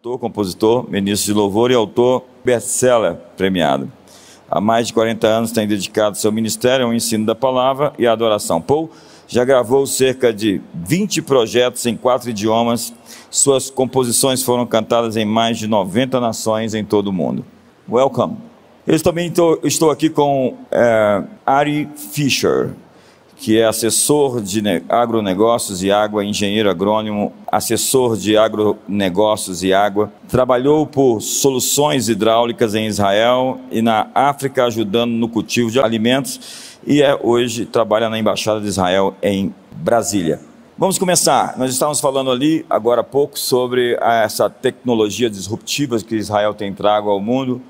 cantor, compositor, ministro de louvor e autor best-seller premiado. Há mais de 40 anos tem dedicado seu ministério ao ensino da palavra e à adoração. Paul já gravou cerca de 20 projetos em quatro idiomas. Suas composições foram cantadas em mais de 90 nações em todo o mundo. Welcome. Eu também estou aqui com é, Ari Fischer, que é assessor de agronegócios e água, engenheiro agrônomo, assessor de agronegócios e água. Trabalhou por soluções hidráulicas em Israel e na África, ajudando no cultivo de alimentos, e é hoje trabalha na Embaixada de Israel em Brasília. Vamos começar. Nós estávamos falando ali, agora há pouco, sobre essa tecnologia disruptiva que Israel tem trago ao mundo,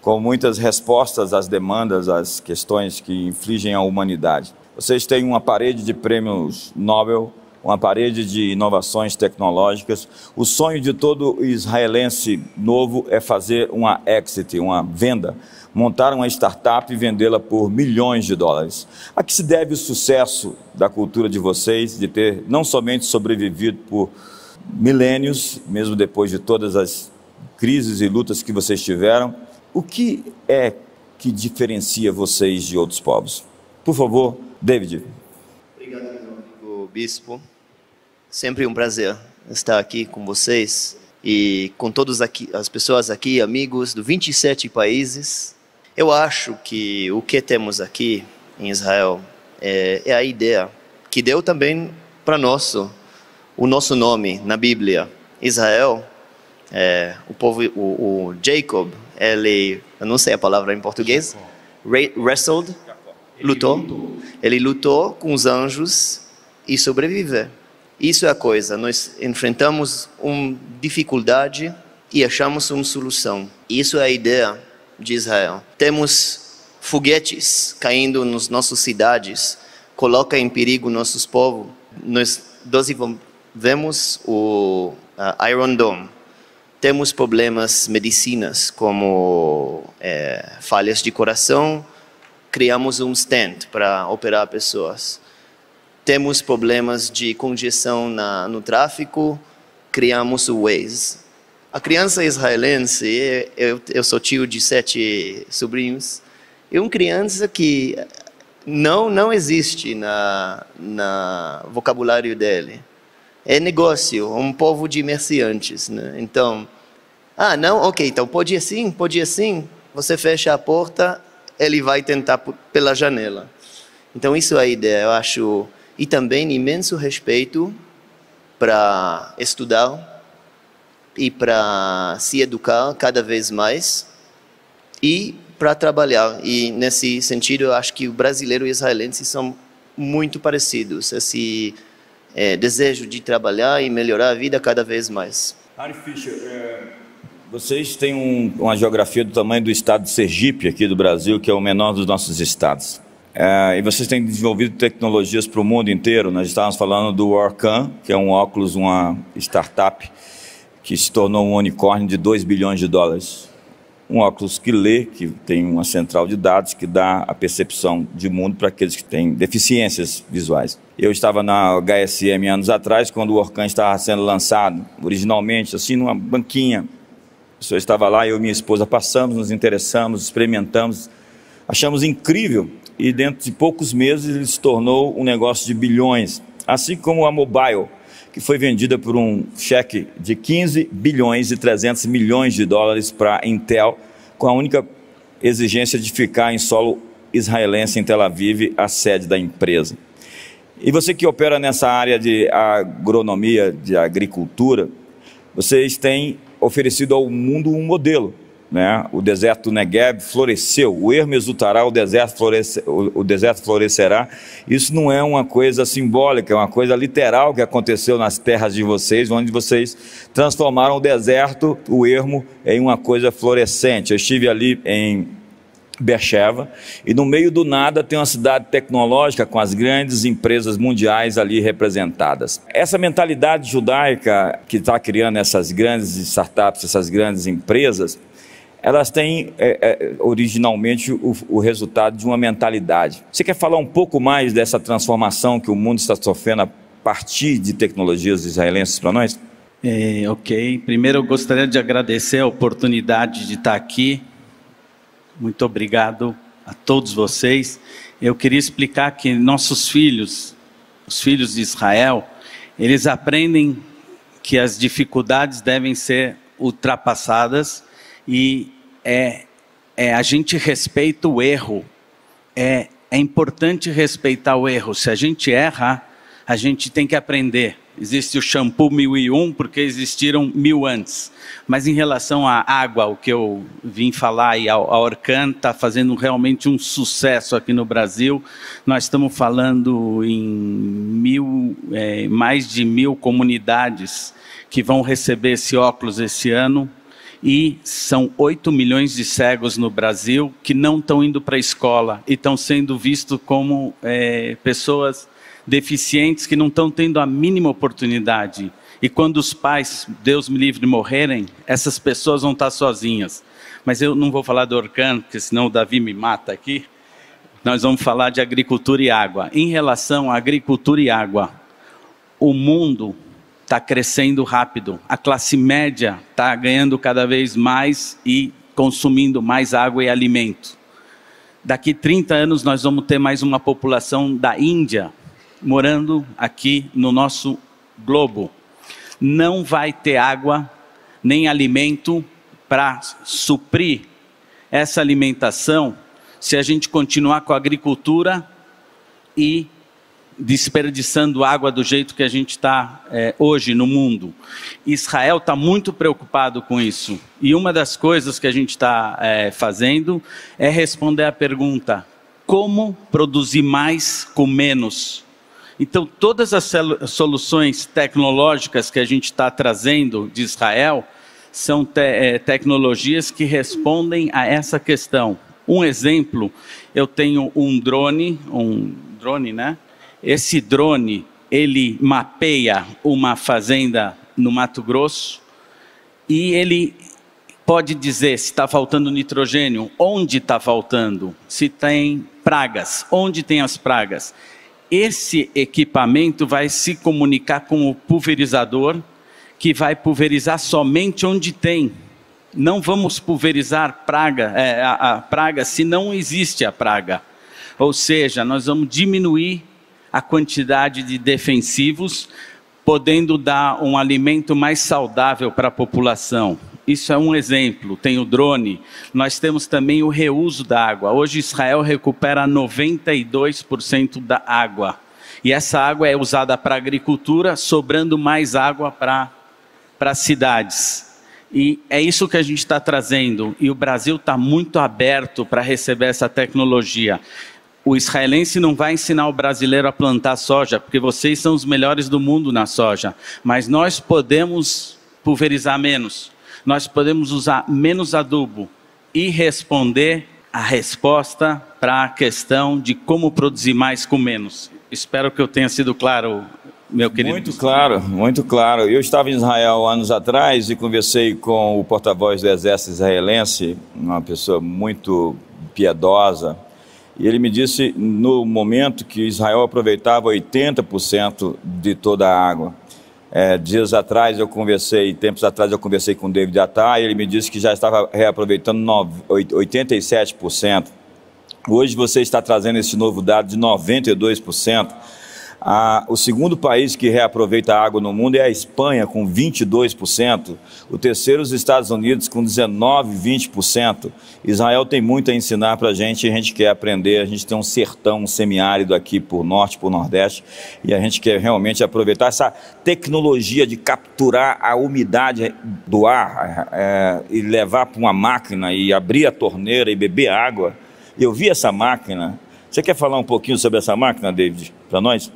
com muitas respostas às demandas, às questões que infligem à humanidade. Vocês têm uma parede de prêmios Nobel, uma parede de inovações tecnológicas. O sonho de todo israelense novo é fazer uma exit, uma venda, montar uma startup e vendê-la por milhões de dólares. A que se deve o sucesso da cultura de vocês, de ter não somente sobrevivido por milênios, mesmo depois de todas as crises e lutas que vocês tiveram, o que é que diferencia vocês de outros povos? Por favor, David. Obrigado, meu amigo bispo. Sempre um prazer estar aqui com vocês e com todas as pessoas aqui, amigos de 27 países. Eu acho que o que temos aqui em Israel é, é a ideia que deu também para nós o nosso nome na Bíblia. Israel, é, o povo, o, o, Jacob, ele, eu não sei a palavra em português, wrestled lutou. Ele lutou com os anjos e sobreviveu. Isso é a coisa. Nós enfrentamos uma dificuldade e achamos uma solução. Isso é a ideia de Israel. Temos foguetes caindo nas nossas cidades, coloca em perigo nossos povos. Nós desenvolvemos o Iron Dome. Temos problemas medicinas como é, falhas de coração, criamos um stand para operar pessoas. Temos problemas de congestão na, no tráfico, criamos o Waze. A criança israelense, eu, eu sou tio de sete sobrinhos, é uma criança que não não existe na, na vocabulário dele. É negócio, um povo de comerciantes, né? Então, ah, não, ok, então pode assim, pode assim. Você fecha a porta, ele vai tentar pela janela. Então isso é a ideia, eu acho, e também imenso respeito para estudar e para se educar cada vez mais e para trabalhar. E nesse sentido, eu acho que o brasileiro e o israelense são muito parecidos. Esse é, desejo de trabalhar e melhorar a vida cada vez mais. Harry Fischer, é vocês têm um, uma geografia do tamanho do estado de Sergipe, aqui do Brasil, que é o menor dos nossos estados. É, e vocês têm desenvolvido tecnologias para o mundo inteiro. Nós estávamos falando do Orcan, que é um óculos, uma startup que se tornou um unicórnio de 2 bilhões de dólares. Um óculos que lê, que tem uma central de dados que dá a percepção de mundo para aqueles que têm deficiências visuais. Eu estava na HSM anos atrás, quando o Orcan estava sendo lançado, originalmente, assim, numa banquinha o senhor estava lá, eu e minha esposa passamos, nos interessamos, experimentamos, achamos incrível e dentro de poucos meses ele se tornou um negócio de bilhões, assim como a Mobile, que foi vendida por um cheque de 15 bilhões e 300 milhões de dólares para a Intel, com a única exigência de ficar em solo israelense em Tel Aviv, a sede da empresa. E você que opera nessa área de agronomia, de agricultura, vocês têm oferecido ao mundo um modelo. Né? O deserto Negev floresceu, o ermo exultará, o deserto, floresce, o, o deserto florescerá. Isso não é uma coisa simbólica, é uma coisa literal que aconteceu nas terras de vocês, onde vocês transformaram o deserto, o ermo, em uma coisa florescente. Eu estive ali em Beersheba, e no meio do nada tem uma cidade tecnológica com as grandes empresas mundiais ali representadas. Essa mentalidade judaica que está criando essas grandes startups, essas grandes empresas, elas têm é, é, originalmente o, o, resultado de uma mentalidade. Você quer falar um pouco mais dessa transformação que o mundo está sofrendo a partir de tecnologias israelenses para nós? É, ok. Primeiro, eu gostaria de agradecer a oportunidade de estar aqui. Muito obrigado a todos vocês. Eu queria explicar que nossos filhos, os filhos de Israel, eles aprendem que as dificuldades devem ser ultrapassadas e é, é a gente respeita o erro. É, é importante respeitar o erro. Se a gente erra, a gente tem que aprender. Existe o shampoo 1001 porque existiram mil antes. Mas em relação à água, o que eu vim falar, e a Orcan está fazendo realmente um sucesso aqui no Brasil. Nós estamos falando em mil, é, mais de mil comunidades que vão receber esse óculos esse ano. E são 8 milhões de cegos no Brasil que não estão indo para a escola e estão sendo vistos como é, pessoas deficientes que não estão tendo a mínima oportunidade. E quando os pais, Deus me livre, morrerem, essas pessoas vão estar sozinhas. Mas eu não vou falar do Orcan, porque senão o Davi me mata aqui. Nós vamos falar de agricultura e água. Em relação à agricultura e água, o mundo está crescendo rápido. A classe média está ganhando cada vez mais e consumindo mais água e alimento. Daqui 30 anos nós vamos ter mais uma população da Índia morando aqui no nosso globo. Não vai ter água nem alimento para suprir essa alimentação se a gente continuar com a agricultura e desperdiçando água do jeito que a gente está é, hoje no mundo. Israel está muito preocupado com isso. E uma das coisas que a gente está é, fazendo é responder a pergunta: como produzir mais com menos? Então, todas as soluções tecnológicas que a gente está trazendo de Israel são te é, tecnologias que respondem a essa questão. Um exemplo, eu tenho um drone, um drone, né? Esse drone, ele mapeia uma fazenda no Mato Grosso e ele pode dizer se está faltando nitrogênio, onde está faltando, se tem pragas, onde tem as pragas esse equipamento vai se comunicar com o pulverizador, que vai pulverizar somente onde tem. Não vamos pulverizar praga, é, a, a praga se não existe a praga. Ou seja, nós vamos diminuir a quantidade de defensivos, podendo dar um alimento mais saudável para a população. Isso é um exemplo. Tem o drone. Nós temos também o reuso da água. Hoje Israel recupera 92% da água. E essa água é usada para agricultura, sobrando mais água para as cidades. E é isso que a gente está trazendo. E o Brasil está muito aberto para receber essa tecnologia. O israelense não vai ensinar o brasileiro a plantar soja, porque vocês são os melhores do mundo na soja. Mas nós podemos pulverizar menos nós podemos usar menos adubo e responder a resposta para a questão de como produzir mais com menos. Espero que eu tenha sido claro, meu querido. Muito claro, muito claro. Eu estava em Israel anos atrás e conversei com o porta-voz do exército israelense, uma pessoa muito piedosa, e ele me disse no momento que Israel aproveitava 80% de toda a água. É, dias atrás eu conversei, tempos atrás eu conversei com o David Attai, ele me disse que já estava reaproveitando 87%. Hoje você está trazendo esse novo dado de 92%. Ah, o segundo país que reaproveita a água no mundo é a Espanha, com 22%. O terceiro, os Estados Unidos, com 19%, 20%. Israel tem muito a ensinar para a gente e a gente quer aprender. A gente tem um sertão semiárido aqui por norte, por nordeste, e a gente quer realmente aproveitar essa tecnologia de capturar a umidade do ar é, e levar para uma máquina e abrir a torneira e beber água. Eu vi essa máquina. Você quer falar um pouquinho sobre essa máquina, David, para nós?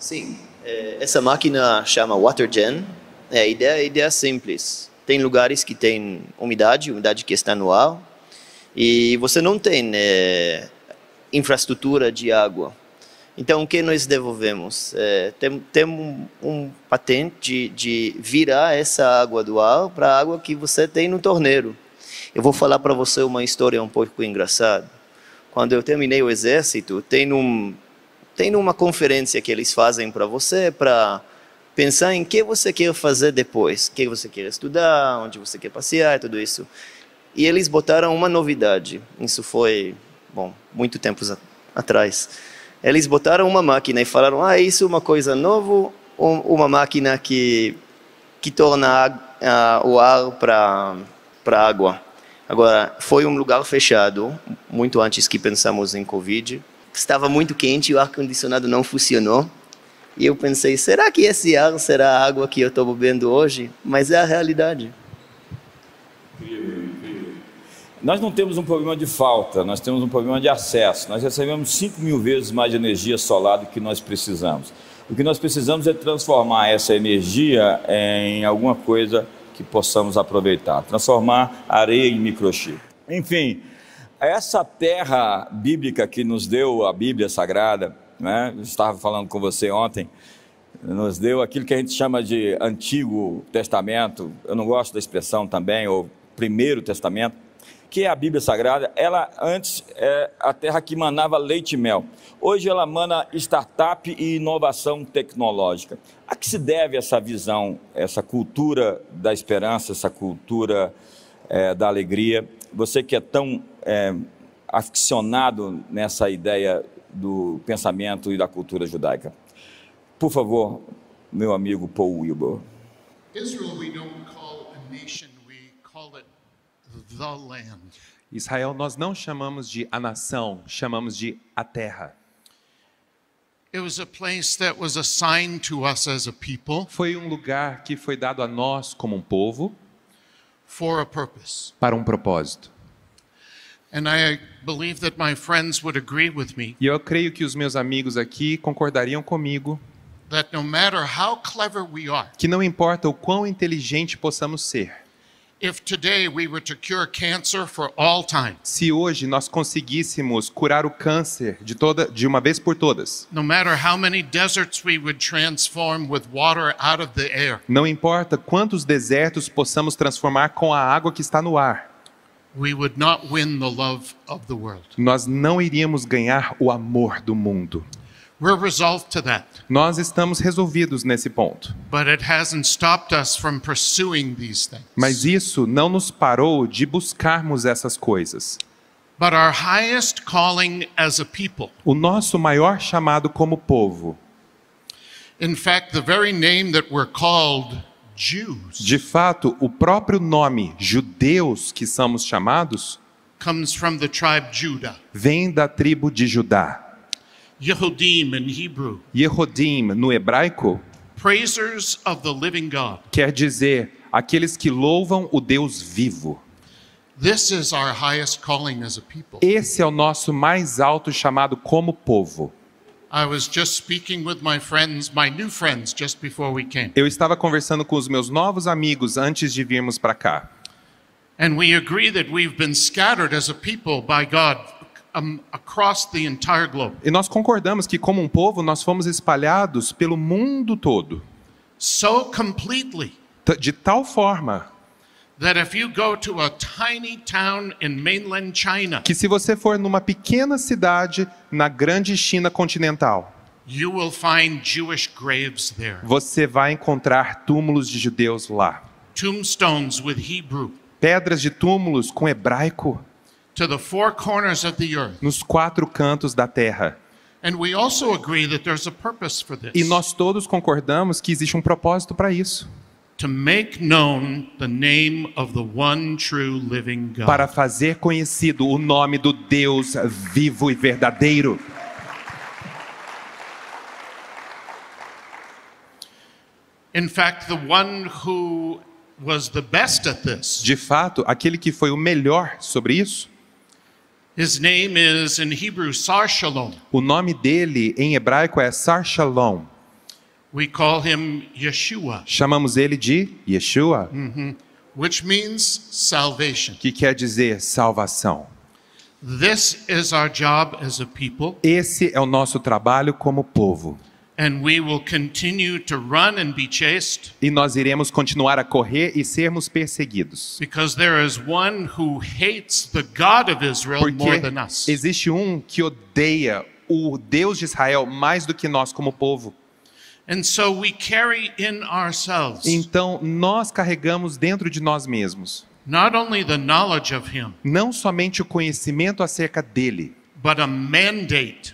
Sim, é, essa máquina chama WaterGen. É, a ideia, ideia é simples. Tem lugares que tem umidade, umidade que está no ar, e você não tem é, infraestrutura de água. Então, o que nós devolvemos? É, tem, tem um, um, patente de, de virar essa água do ar para a água que você tem no torneiro. Eu vou falar para você uma história um pouco engraçada. Quando eu terminei o exército, tem um tem uma conferência que eles fazem para você para pensar em que você quer fazer depois, o que você quer estudar, onde você quer passear, tudo isso. E eles botaram uma novidade. Isso foi, bom, muito tempos atrás. Eles botaram uma máquina e falaram: "Ah, isso é uma coisa nova, um- uma máquina que que torna a- a- o ar para para água". Agora, foi um lugar fechado, muito antes que pensamos em Covid. Estava muito quente, o ar-condicionado não funcionou. E eu pensei, será que esse ar será a água que eu estou bebendo hoje? Mas é a realidade. Nós não temos um problema de falta, nós temos um problema de acesso. Nós recebemos 5 mil vezes mais energia solar do que nós precisamos. O que nós precisamos é transformar essa energia em alguma coisa que possamos aproveitar, transformar areia em microchip. Enfim, essa terra bíblica que nos deu a Bíblia Sagrada, né? estava falando com você ontem, nos deu aquilo que a gente chama de Antigo Testamento, eu não gosto da expressão também, ou Primeiro Testamento, que é a Bíblia Sagrada. Ela antes é a terra que manava leite e mel. Hoje ela mana startup e inovação tecnológica. A que se deve essa visão, essa cultura da esperança, essa cultura eh, da alegria? Você que é tão eh, aficionado nessa ideia do pensamento e da cultura judaica. Por favor, meu amigo Paul Wilbur. Israel, we don't call a nation, we call it the land. Israel nós não chamamos de a nação, chamamos de a terra. It was a place that was assigned to us as a people Foi um lugar que foi dado a nós como um povo for a purpose. para um propósito. And I believe that my friends would agree with me E eu creio que os meus amigos aqui concordariam comigo that no matter how clever we are, que não importa o quão inteligente possamos ser, se hoje nós conseguíssemos curar o câncer de toda de uma vez por todas, no matter how many deserts we would transform with water out of the air, não importa quantos desertos possamos transformar com a água que está no ar, we would not win the love of the world. nós não iríamos ganhar o amor do mundo. We're resolved to that. Nós estamos resolvidos nesse ponto. But it hasn't stopped us from pursuing these things. Mas isso não nos parou de buscarmos essas coisas. But our highest calling as a people, O nosso maior chamado como povo, in fact, the very name that we're called Jews, de fato, o próprio nome judeus que somos chamados, comes from the tribe Judah. vem da tribo de Judá. Yehudim in Hebrew, Yehodim, no hebraico, praisers of the living God. quer dizer aqueles que louvam o Deus vivo. This is our highest calling as a people. Esse é o nosso mais alto chamado como povo. Eu estava conversando com os meus novos amigos antes de virmos para cá. And we agree that we've been scattered as a people by God um, across the entire globe. E nós concordamos que, como um povo, nós fomos espalhados pelo mundo todo. So completely De tal forma that if you go to a tiny town in mainland China, que, se você for numa pequena cidade na grande China continental, you will find Jewish graves there. você vai encontrar túmulos de judeus lá. Tombstones with Hebrew Pedras de túmulos com hebraico to the four corners of the earth. nos quatro cantos da terra. And we also agree that there's a purpose for this E nós todos concordamos que existe um propósito para isso to make known the name of the one true living God. para fazer conhecido o nome do Deus vivo e verdadeiro. In fact, the one who was the best at this, De fato, aquele que foi o melhor sobre isso, his name is in Hebrew Sar Shalom. o nome dele em hebraico é Sar Shalom. We call him Yeshua, Chamamos ele de Yeshua, which means salvation. que quer dizer salvação. This is our job as a people, Esse é o nosso trabalho como povo. And we will continue to run and be chased E nós iremos continuar a correr e sermos perseguidos. because there is one who hates the God of Israel more Porque than us. existe um que odeia o Deus de Israel mais do que nós como povo. And so we carry in ourselves Então, nós carregamos dentro de nós mesmos not only the knowledge of Him, não somente o conhecimento acerca dele,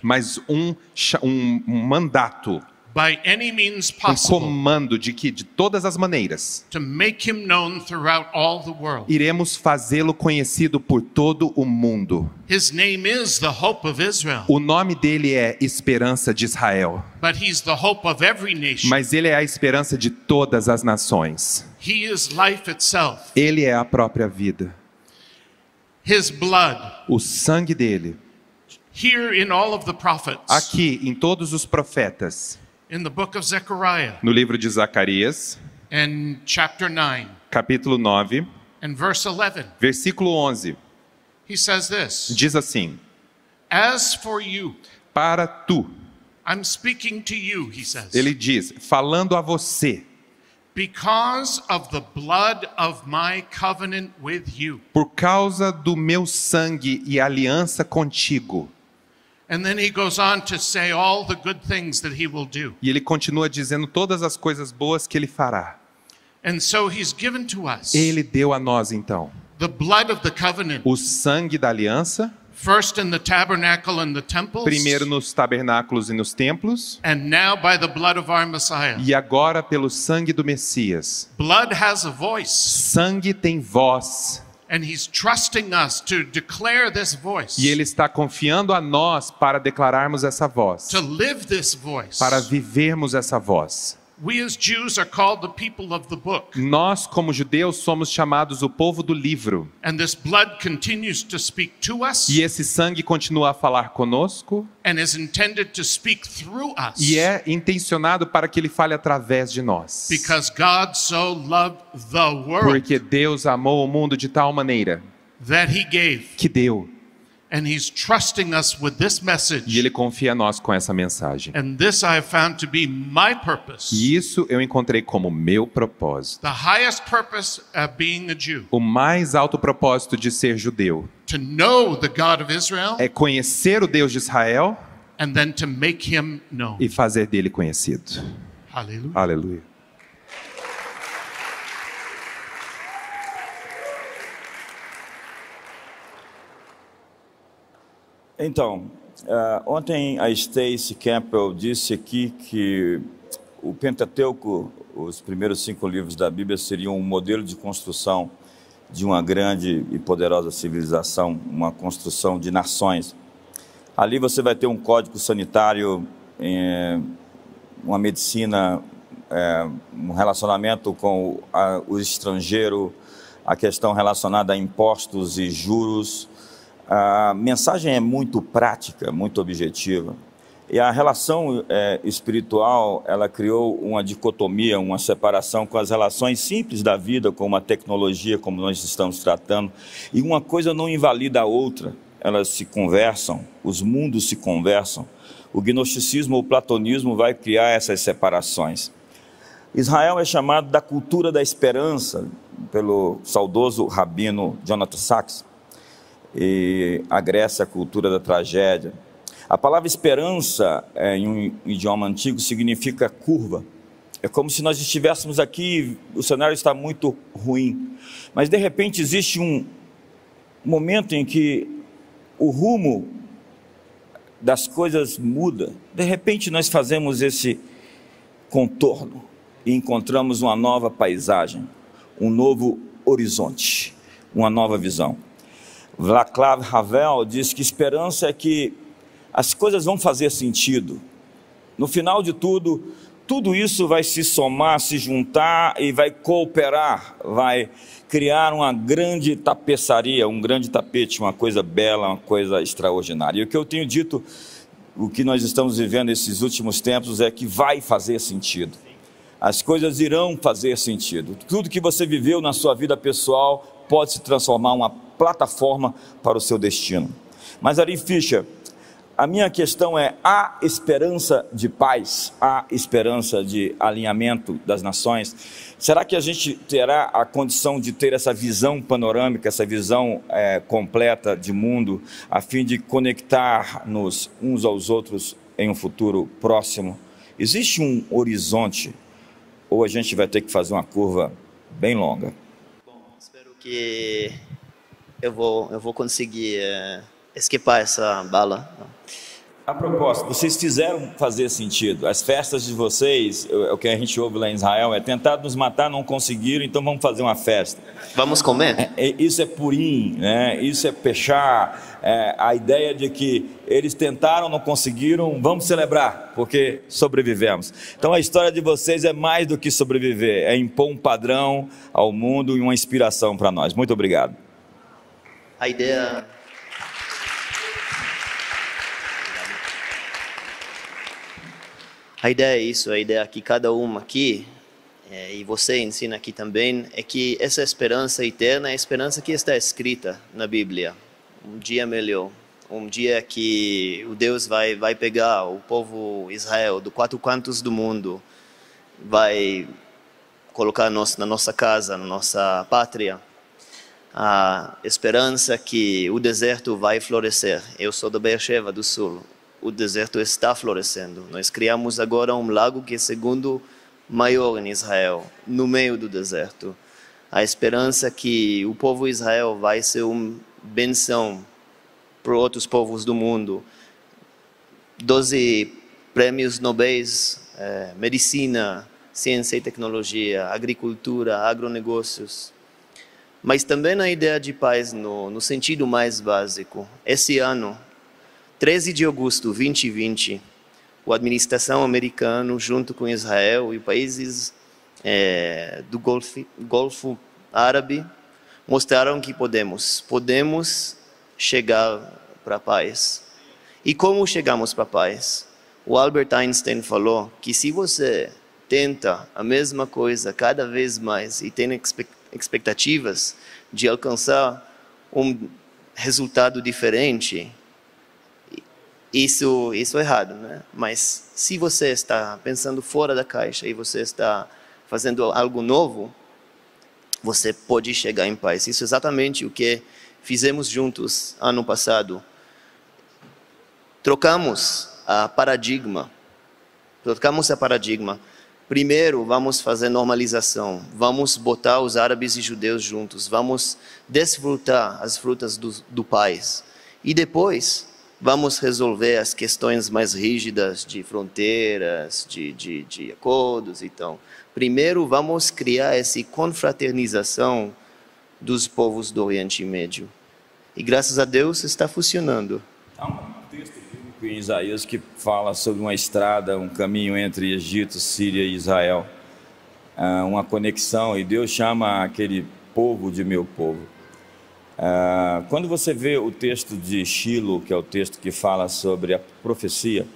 mas um, um- mandato, by any means um comando de que, de todas as maneiras, to make Him known throughout all the world. iremos fazê-lo conhecido por todo o mundo. His name is the hope of Israel, O nome dele é Esperança de Israel, but He's the hope of every nation. mas ele é a esperança de todas as nações. He is life itself. Ele é a própria vida. His blood, O sangue dele, here in all of the prophets, aqui em todos os profetas, in the book of Zechariah, no livro de Zacarias, and chapter 9, capítulo 9, and verse 11, versículo 11, he says this. Diz assim: As for you, Para tu, I'm speaking to you, he says, ele diz, falando a você, because of the blood of my covenant with you. por causa do meu sangue e aliança contigo. E ele continua dizendo todas as coisas boas que ele fará. And so he's given to us Ele deu a nós então the blood of the covenant, o sangue da aliança, first in the tabernacle and the temples, primeiro nos tabernáculos e nos templos, and now by the blood of our Messiah. e agora pelo sangue do Messias. Blood has a voice, Sangue tem voz, and he's trusting us to declare this voice, e ele está confiando a nós para declararmos essa voz, to live this voice. para vivermos essa voz. We as Jews are called the people of the book, Nós, como judeus, somos chamados o povo do livro, and this blood continues to speak to us e esse sangue continua a falar conosco, and is intended to speak through us. e é intencionado para que ele fale através de nós. Because God so loved the world Porque Deus amou o mundo de tal maneira that he gave. que deu, e message. ele confia a nós com essa mensagem. And this I have found to be my purpose. E isso eu encontrei como meu propósito. The highest purpose of being a Jew. O mais alto propósito de ser judeu To know the God of Israel é conhecer o Deus de Israel and then to make him known. e fazer dele conhecido. Hallelujah. Aleluia. Então, eh, ontem a Stacy Campbell disse aqui que o Pentateuco, os primeiros cinco livros da Bíblia, seriam um modelo de construção de uma grande e poderosa civilização, uma construção de nações. Ali você vai ter um código sanitário, eh, uma medicina, eh, um relacionamento com o estrangeiro, a questão relacionada a impostos e juros. A mensagem é muito prática, muito objetiva. E a relação eh, espiritual, ela criou uma dicotomia, uma separação com as relações simples da vida, como a tecnologia, como nós estamos tratando. E uma coisa não invalida a outra, elas se conversam, os mundos se conversam. O gnosticismo o platonismo vai criar essas separações. Israel é chamado da cultura da esperança pelo saudoso rabino Jonathan Sachs e a Grécia a cultura da tragédia. A palavra esperança eh, em um idioma antigo significa curva. É como se nós estivéssemos aqui, o cenário está muito ruim, mas de repente existe um momento em que o rumo das coisas muda. De repente nós fazemos esse contorno e encontramos uma nova paisagem, um novo horizonte, uma nova visão. Václav Havel diz que esperança é que as coisas vão fazer sentido. No final de tudo, tudo isso vai se somar, se juntar e vai cooperar, vai criar uma grande tapeçaria, um grande tapete, uma coisa bela, uma coisa extraordinária. E o que eu tenho dito, o que nós estamos vivendo esses últimos tempos é que vai fazer sentido. As coisas irão fazer sentido. Tudo que você viveu na sua vida pessoal pode se transformar uma plataforma para o seu destino. Mas Ari Fischer, a minha questão é: há esperança de paz, há esperança de alinhamento das nações? Será que a gente terá a condição de ter essa visão panorâmica, essa visão é, completa de mundo, a fim de conectar-nos uns aos outros em um futuro próximo Existe um horizonte ou a gente vai ter que fazer uma curva bem longa? Bom, espero que eu vou, eu vou conseguir é, escapar essa bala. A propósito, vocês fizeram fazer sentido. As festas de vocês, o que a gente ouve lá em Israel, é tentar nos matar, não conseguiram, então vamos fazer uma festa. Vamos comer? É, é, isso é purim, né? isso é pechar. É, a ideia de que eles tentaram, não conseguiram, vamos celebrar, porque sobrevivemos. Então a história de vocês é mais do que sobreviver, é impor um padrão ao mundo e uma inspiração para nós. Muito obrigado. A ideia A ideia é isso, a ideia é que cada um aqui, é, e você ensina aqui também, é que essa esperança eterna é a esperança que está escrita na Bíblia. Um dia melhor, um dia que o Deus vai, vai pegar o povo Israel do quatro cantos do mundo, vai colocar nós na nossa casa, na nossa pátria, a esperança que o deserto vai florescer. Eu sou do Beersheba, do sul o deserto está florescendo. Nós criamos agora um lago que é segundo maior em Israel, no meio do deserto. A esperança que o povo Israel vai ser uma benção para outros povos do mundo. Doze prêmios nobres, é, medicina, ciência e tecnologia, agricultura, agronegócios. Mas também a ideia de paz no, no sentido mais básico. Esse ano, 13 de agosto de 2020, a administração americana, junto com Israel e países é, do Golfo, Golfo Árabe, mostraram que podemos, podemos chegar para a paz. E como chegamos para a paz? O Albert Einstein falou que se você tenta a mesma coisa cada vez mais e tem expectativas de alcançar um resultado diferente, isso, isso é errado, né? Mas se você está pensando fora da caixa e você está fazendo algo novo, você pode chegar em paz. Isso é exatamente o que fizemos juntos ano passado. Trocamos a paradigma. Trocamos a paradigma. Primeiro, vamos fazer normalização. Vamos botar os árabes e judeus juntos. Vamos desfrutar as frutas do, do paz. E depois, vamos resolver as questões mais rígidas de fronteiras, de, de, de acordos. Então, primeiro vamos criar essa confraternização dos povos do Oriente Médio. E graças a Deus está funcionando. Há em Isaías que fala sobre uma estrada, um caminho entre Egito, Síria e Israel. Uma conexão, e Deus chama aquele povo de meu povo. Ah, quando você vê o texto de Shilo, que é o texto que fala sobre a profecia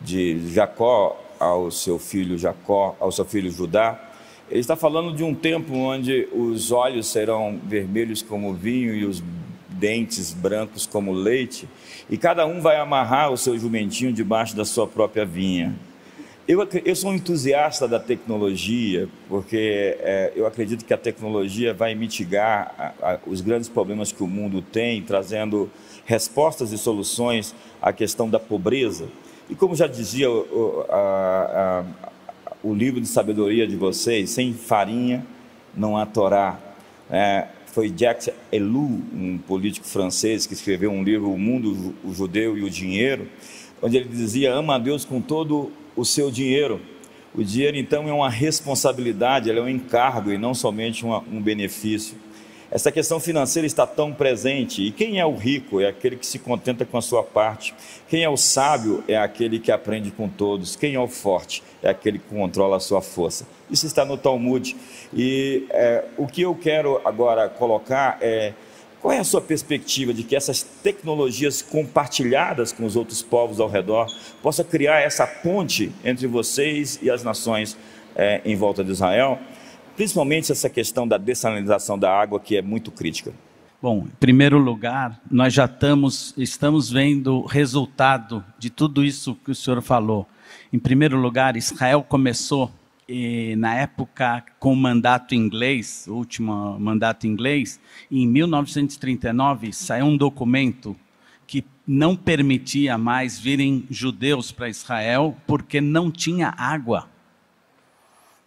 de Jacó ao seu filho Jacó, ao seu filho Judá, ele está falando de um tempo onde os olhos serão vermelhos como vinho e os dentes brancos como leite, e cada um vai amarrar o seu jumentinho debaixo da sua própria vinha. Eu, eu sou um entusiasta da tecnologia, porque é, eu acredito que a tecnologia vai mitigar a, a, os grandes problemas que o mundo tem, trazendo respostas e soluções à questão da pobreza. E como já dizia o, a, o livro de sabedoria de vocês, sem farinha não há Torá. É, foi Jacques Ellul, um político francês, que escreveu um livro, O Mundo, o Judeu e o Dinheiro, onde ele dizia: ama a Deus com todo o seu dinheiro. O dinheiro, então, é uma responsabilidade, é um encargo e não somente uma, um benefício. Essa questão financeira está tão presente. E quem é o rico? É aquele que se contenta com a sua parte. Quem é o sábio? É aquele que aprende com todos. Quem é o forte? É aquele que controla a sua força. Isso está no Talmud. E é, o que eu quero agora colocar é qual é a sua perspectiva de que essas tecnologias compartilhadas com os outros povos ao redor possa criar essa ponte entre vocês e as nações é, em volta de Israel? Principalmente essa questão da dessalinização da água, que é muito crítica. Bom, em primeiro lugar, nós já estamos, estamos vendo resultado de tudo isso que o senhor falou. Em primeiro lugar, Israel começou e, na época com o mandato inglês, o último mandato inglês, em 1939 saiu um documento que não permitia mais virem judeus para Israel porque não tinha água.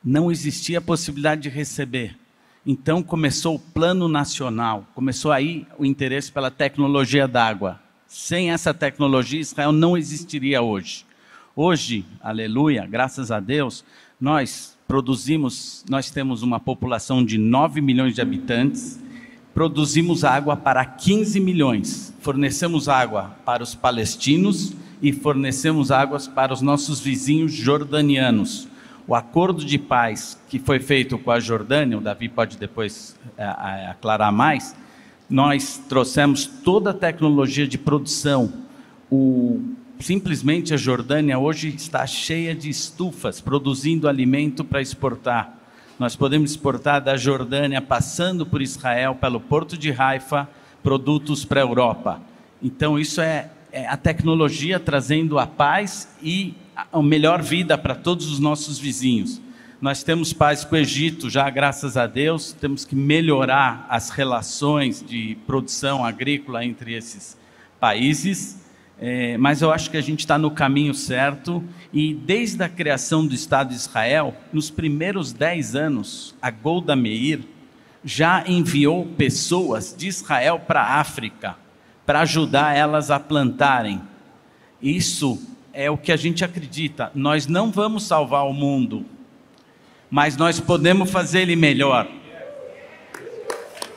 Não existia possibilidade de receber. Então começou o plano nacional, começou aí o interesse pela tecnologia d'água. Sem essa tecnologia, Israel não existiria hoje. Hoje, aleluia, graças a Deus, nós produzimos, nós temos uma população de 9 milhões de habitantes, produzimos água para 15 milhões, fornecemos água para os palestinos e fornecemos águas para os nossos vizinhos jordanianos. O acordo de paz que foi feito com a Jordânia, o Davi pode depois é, é, aclarar mais, nós trouxemos toda a tecnologia de produção. O, simplesmente a Jordânia hoje está cheia de estufas, produzindo alimento para exportar. Nós podemos exportar da Jordânia, passando por Israel, pelo porto de Haifa, produtos para a Europa. Então, isso é, é a tecnologia trazendo a paz e a melhor vida para todos os nossos vizinhos. Nós temos paz com o Egito, já graças a Deus, temos que melhorar as relações de produção agrícola entre esses países, é, mas eu acho que a gente está no caminho certo e desde a criação do Estado de Israel, nos primeiros dez anos, a Golda Meir já enviou pessoas de Israel para a África para ajudar elas a plantarem. Isso é o que a gente acredita. Nós não vamos salvar o mundo, mas nós podemos fazer ele melhor.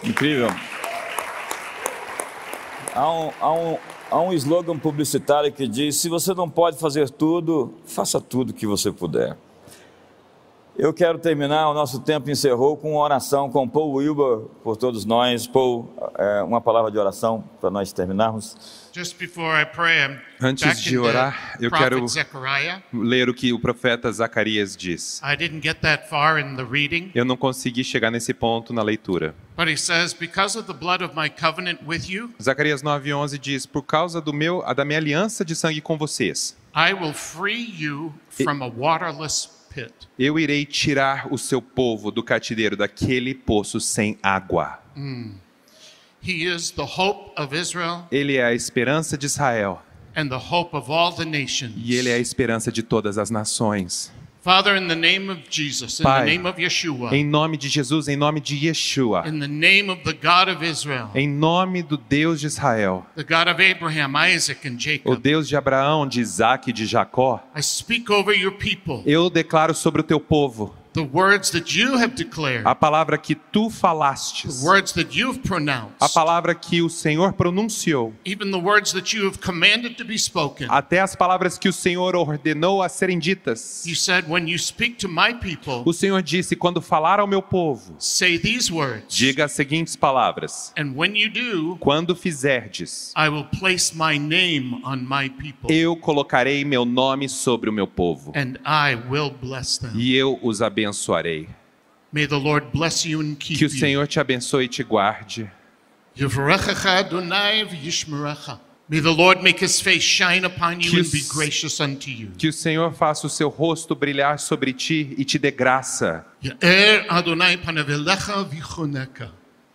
Incrível. Há um, há, um, há um slogan publicitário que diz: se você não pode fazer tudo, faça tudo que você puder. Eu quero terminar, o nosso tempo encerrou com uma oração com Paul Wilbur por todos nós. Paul, é, uma palavra de oração para nós terminarmos. Pray, Antes de orar, eu quero Zechariah. ler o que o profeta Zacarias diz. Eu não consegui chegar nesse ponto na leitura. Says, you, Zacarias 9:11 diz: Por causa do meu, da minha aliança de sangue com vocês. I will free you from a waterless eu irei tirar o seu povo do cativeiro daquele poço sem água. Mm. He is the hope of Israel. Ele é a esperança de Israel. And the hope of all the nations. E ele é a esperança de todas as nações. Father, in the name of Jesus, in Pai, the name of Yeshua, em nome de Jesus, em nome de Yeshua, in the name of the God of Israel, em nome do Deus de Israel, the God of Abraham, Isaac and Jacob, o Deus de Abraão, de Isaac e de Jacó, I speak over your people. eu declaro sobre o teu povo The words that you have declared, a palavra que tu falastes, the words that you've pronounced, a palavra que o Senhor pronunciou, even the words that you have commanded to be spoken. até as palavras que o Senhor ordenou a serem ditas. You said, When you speak to my people, o Senhor disse: quando falar ao meu povo, say these words, diga as seguintes palavras. And when you do, quando fizerdes, I will place my name on my people, eu colocarei meu nome sobre o meu povo. And I will bless them. E eu os abençoarei abençoarei. May the Lord bless you and keep que o Senhor te abençoe e te guarde. May the Lord make his face shine upon you and be gracious unto you. Que o Senhor faça o seu rosto brilhar sobre ti e te dê graça.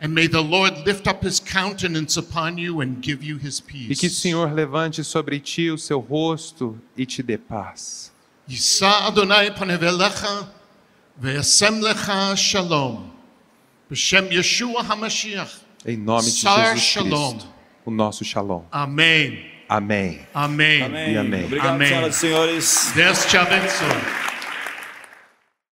And may the Lord lift up his countenance upon you and give you his peace. E que o Senhor levante sobre ti o seu rosto e te dê paz. Yisa Adonai panevelecha Ve'asem lecha shalom. B'shem Yeshua HaMashiach. Em nome de Sar Jesus shalom. Cristo. O nosso shalom. Amém. Amém. Amém. Amém. E amém. Obrigado, Amém. senhoras e senhores. Deus te abençoe.